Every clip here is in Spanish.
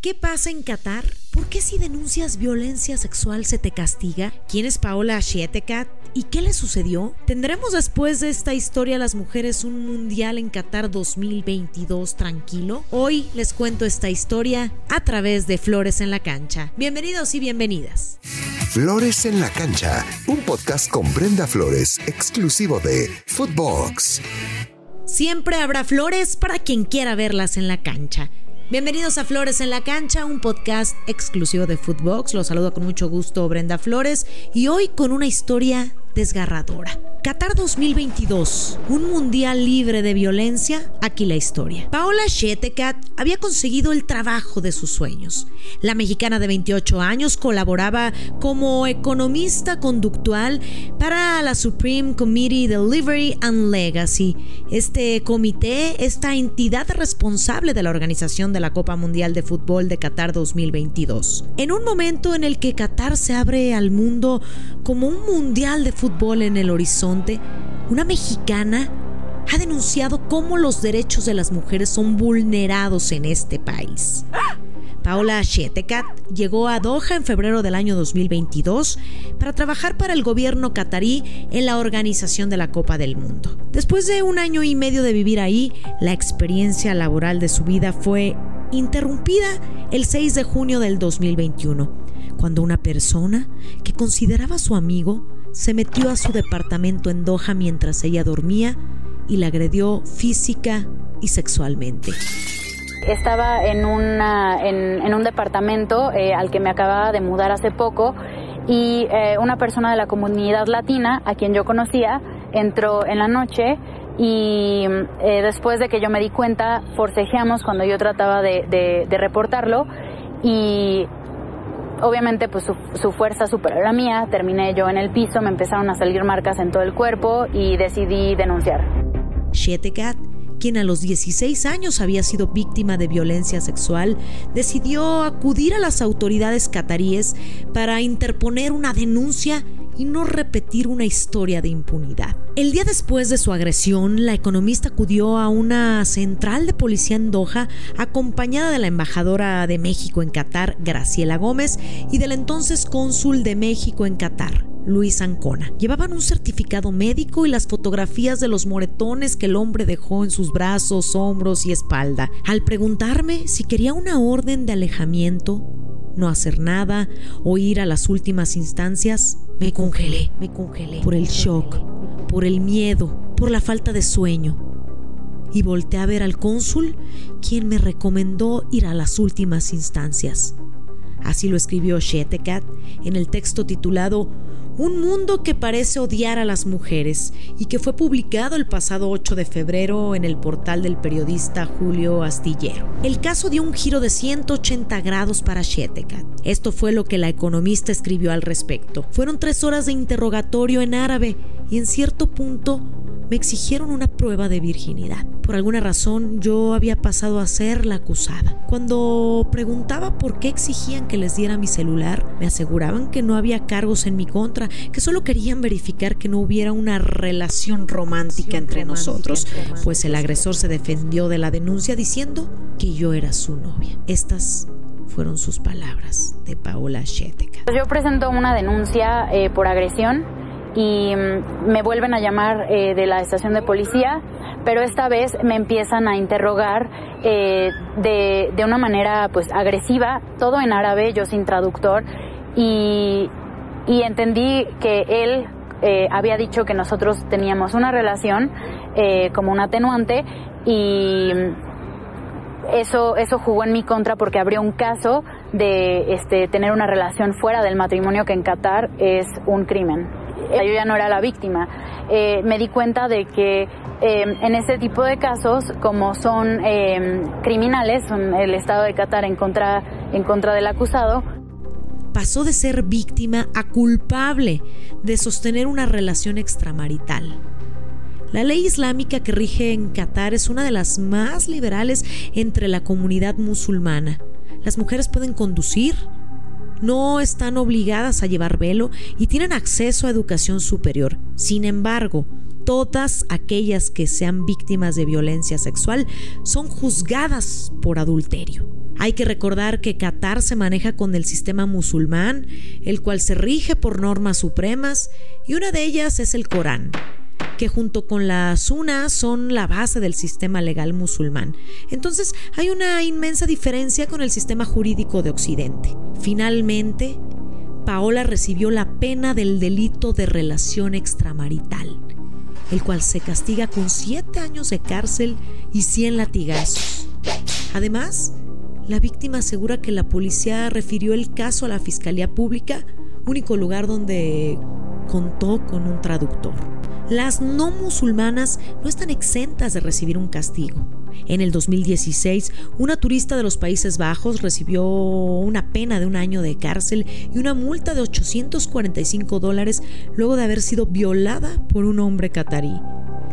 ¿Qué pasa en Qatar? ¿Por qué si denuncias violencia sexual se te castiga? ¿Quién es Paola Shietekat? ¿Y qué le sucedió? ¿Tendremos después de esta historia las mujeres un mundial en Qatar 2022 tranquilo? Hoy les cuento esta historia a través de Flores en la Cancha. Bienvenidos y bienvenidas. Flores en la Cancha, un podcast con Brenda Flores, exclusivo de Footbox. Siempre habrá flores para quien quiera verlas en la cancha. Bienvenidos a Flores en la Cancha, un podcast exclusivo de Footbox. Los saludo con mucho gusto Brenda Flores y hoy con una historia desgarradora. Qatar 2022, un mundial libre de violencia, aquí la historia. Paola Shetekat había conseguido el trabajo de sus sueños. La mexicana de 28 años colaboraba como economista conductual para la Supreme Committee Delivery and Legacy, este comité, esta entidad responsable de la organización de la Copa Mundial de Fútbol de Qatar 2022. En un momento en el que Qatar se abre al mundo como un mundial de fútbol en el horizonte, una mexicana ha denunciado cómo los derechos de las mujeres son vulnerados en este país. Paola Shetekat llegó a Doha en febrero del año 2022 para trabajar para el gobierno catarí en la organización de la Copa del Mundo. Después de un año y medio de vivir ahí, la experiencia laboral de su vida fue interrumpida el 6 de junio del 2021, cuando una persona que consideraba su amigo se metió a su departamento en Doha mientras ella dormía y la agredió física y sexualmente. Estaba en, en, un departamento eh, al que me acababa de mudar hace poco y eh, una persona de la comunidad latina, a quien yo conocía, entró en la noche y eh, después de que yo me di cuenta, forcejeamos cuando yo trataba de, de reportarlo y obviamente pues su, fuerza superó la mía, terminé yo en el piso, me empezaron a salir marcas en todo el cuerpo y decidí denunciar. Shetekat, quien a los 16 años había sido víctima de violencia sexual, decidió acudir a las autoridades cataríes para interponer una denuncia y no repetir una historia de impunidad. El día después de su agresión, la economista acudió a una central de policía en Doha acompañada de la embajadora de México en Qatar, Graciela Gómez, y del entonces cónsul de México en Qatar, Luis Ancona. Llevaban un certificado médico y las fotografías de los moretones que el hombre dejó en sus brazos, hombros y espalda. Al preguntarme si quería una orden de alejamiento, no hacer nada o ir a las últimas instancias, me congelé, me congelé por el shock, por el miedo, por la falta de sueño. Y volteé a ver al cónsul, quien me recomendó ir a las últimas instancias. Así lo escribió Shetekat en el texto titulado Un mundo que parece odiar a las mujeres y que fue publicado el pasado 8 de febrero en el portal del periodista Julio Astillero. El caso dio un giro de 180 grados para Shetekat. Esto fue lo que la economista escribió al respecto. Fueron tres horas de interrogatorio en árabe y en cierto punto me exigieron una prueba de virginidad. Por alguna razón yo había pasado a ser la acusada. Cuando preguntaba por qué exigían que les diera mi celular, me aseguraban que no había cargos en mi contra, que solo querían verificar que no hubiera una relación romántica entre nosotros, pues el agresor se defendió de la denuncia diciendo que yo era su novia. Estas fueron sus palabras de Paola Sheteca. Yo presento una denuncia eh, por agresión y mm, me vuelven a llamar eh, de la estación de policía, pero esta vez me empiezan a interrogar eh, de, de, una manera pues agresiva, todo en árabe, yo sin traductor, y, y entendí que él eh, había dicho que nosotros teníamos una relación como un atenuante y eso, eso jugó en mi contra porque abrió un caso de este, tener una relación fuera del matrimonio que en Qatar es un crimen. Eh, yo ya no era la víctima. Eh, me di cuenta de que eh, en este tipo de casos, como son criminales, son el Estado de Qatar en contra, en contra del acusado, pasó de ser víctima a culpable de sostener una relación extramarital. La ley islámica que rige en Qatar es una de las más liberales entre la comunidad musulmana. Las mujeres pueden conducir, no están obligadas a llevar velo y tienen acceso a educación superior. Sin embargo, todas aquellas que sean víctimas de violencia sexual son juzgadas por adulterio. Hay que recordar que Qatar se maneja con el sistema musulmán, el cual se rige por normas supremas, y una de ellas es el Corán que junto con la Sunna son la base del sistema legal musulmán. Entonces hay una inmensa diferencia con el sistema jurídico de Occidente. Finalmente, Paola recibió la pena del delito de relación extramarital, el cual se castiga con siete años de cárcel y 100 latigazos. Además, la víctima asegura que la policía refirió el caso a la Fiscalía Pública, único lugar donde contó con un traductor. Las no musulmanas no están exentas de recibir un castigo. En el 2016, una turista de los Países Bajos recibió una pena de un año de cárcel y una multa de 845 dólares luego de haber sido violada por un hombre catarí.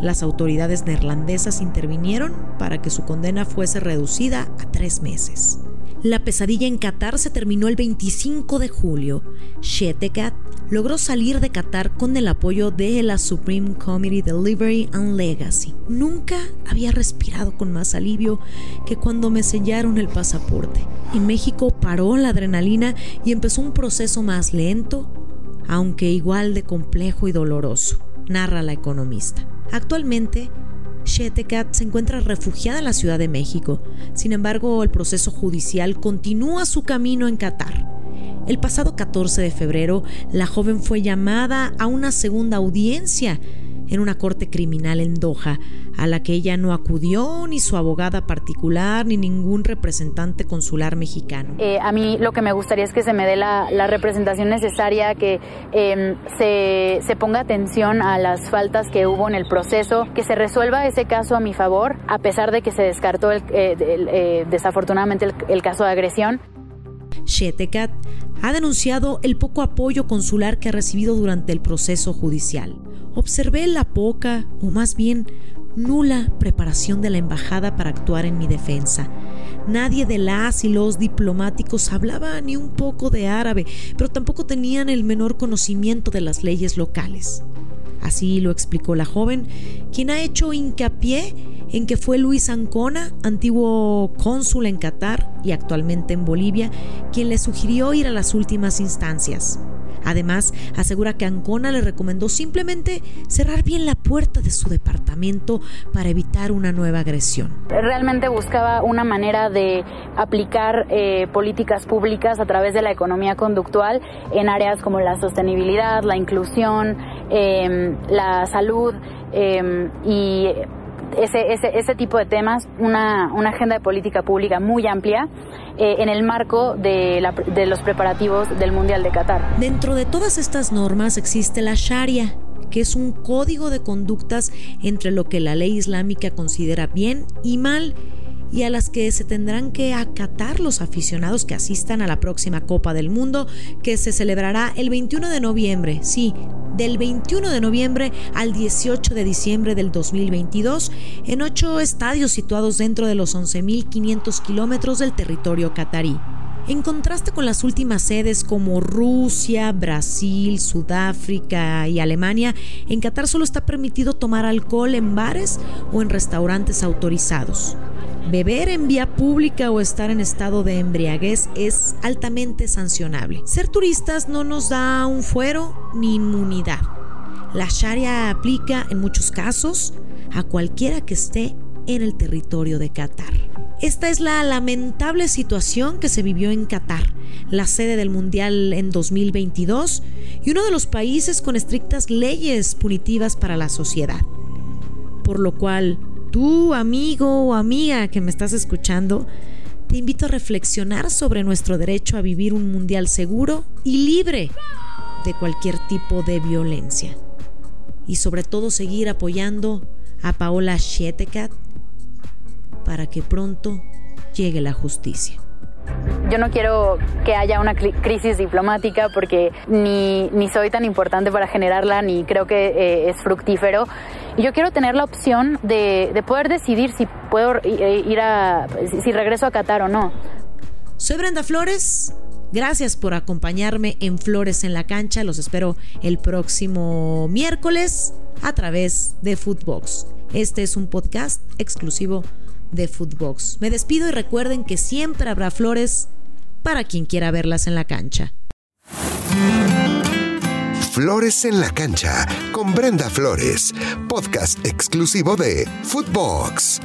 Las autoridades neerlandesas intervinieron para que su condena fuese reducida a tres meses. La pesadilla en Qatar se terminó el 25 de julio. Shetekat logró salir de Qatar con el apoyo de la Supreme Committee Delivery and Legacy. Nunca había respirado con más alivio que cuando me sellaron el pasaporte. En México paró la adrenalina y empezó un proceso más lento, aunque igual de complejo y doloroso, narra la economista. Actualmente, Se encuentra refugiada en la Ciudad de México. Sin embargo, el proceso judicial continúa su camino en Qatar. El pasado 14 de febrero, la joven fue llamada a una segunda audiencia en una corte criminal en Doha, a la que ella no acudió ni su abogada particular ni ningún representante consular mexicano. Eh, a mí lo que me gustaría es que se me dé la, representación necesaria, que em, se, ponga atención a las faltas que hubo en el proceso, que se resuelva ese caso a mi favor, a pesar de que se descartó el, eh, eh, desafortunadamente el, caso de agresión. Shetekat ha denunciado el poco apoyo consular que ha recibido durante el proceso judicial observé la poca, o más bien nula preparación de la embajada para actuar en mi defensa. Nadie de las y los diplomáticos hablaba ni un poco de árabe, pero tampoco tenían el menor conocimiento de las leyes locales. Así lo explicó la joven, quien ha hecho hincapié en que fue Luis Ancona, antiguo cónsul en Qatar y actualmente en Bolivia, quien le sugirió ir a las últimas instancias. Además, asegura que Ancona le recomendó simplemente cerrar bien la puerta de su departamento para evitar una nueva agresión. Realmente buscaba una manera de aplicar eh, políticas públicas a través de la economía conductual en áreas como la sostenibilidad, la inclusión, em, la salud em, y ese, ese, ese, tipo de temas, una, una, agenda de política pública muy amplia eh, en el marco de, la, de los preparativos del Mundial de Qatar. Dentro de todas estas normas existe la Sharia, que es un código de conductas entre lo que la ley islámica considera bien y mal y a las que se tendrán que acatar los aficionados que asistan a la próxima Copa del Mundo que se celebrará el 21 de noviembre, sí, del 21 de noviembre al 18 de diciembre del 2022 en ocho estadios situados dentro de los 11.500 kilómetros del territorio catarí. En contraste con las últimas sedes como Rusia, Brasil, Sudáfrica y Alemania, en Qatar solo está permitido tomar alcohol en bares o en restaurantes autorizados. Beber en vía pública o estar en estado de embriaguez es altamente sancionable. Ser turistas no nos da un fuero ni inmunidad. La Sharia aplica en muchos casos a cualquiera que esté en el territorio de Qatar. Esta es la lamentable situación que se vivió en Qatar, la sede del Mundial en 2022 y uno de los países con estrictas leyes punitivas para la sociedad. Por lo cual, tú, amigo o amiga que me estás escuchando, te invito a reflexionar sobre nuestro derecho a vivir un mundial seguro y libre de cualquier tipo de violencia. Y sobre todo seguir apoyando a Paola Shetekat para que pronto llegue la justicia. Yo no quiero que haya una crisis diplomática porque ni, ni soy tan importante para generarla ni creo que eh, es fructífero. Yo quiero tener la opción de, de poder decidir si puedo eh, ir a, si regreso a Qatar o no. Soy Brenda Flores. Gracias por acompañarme en Flores en la Cancha. Los espero el próximo miércoles a través de Footbox. Este es un podcast exclusivo de Footbox. Me despido y recuerden que siempre habrá flores para quien quiera verlas en la cancha. Flores en la cancha con Brenda Flores, podcast exclusivo de Footbox.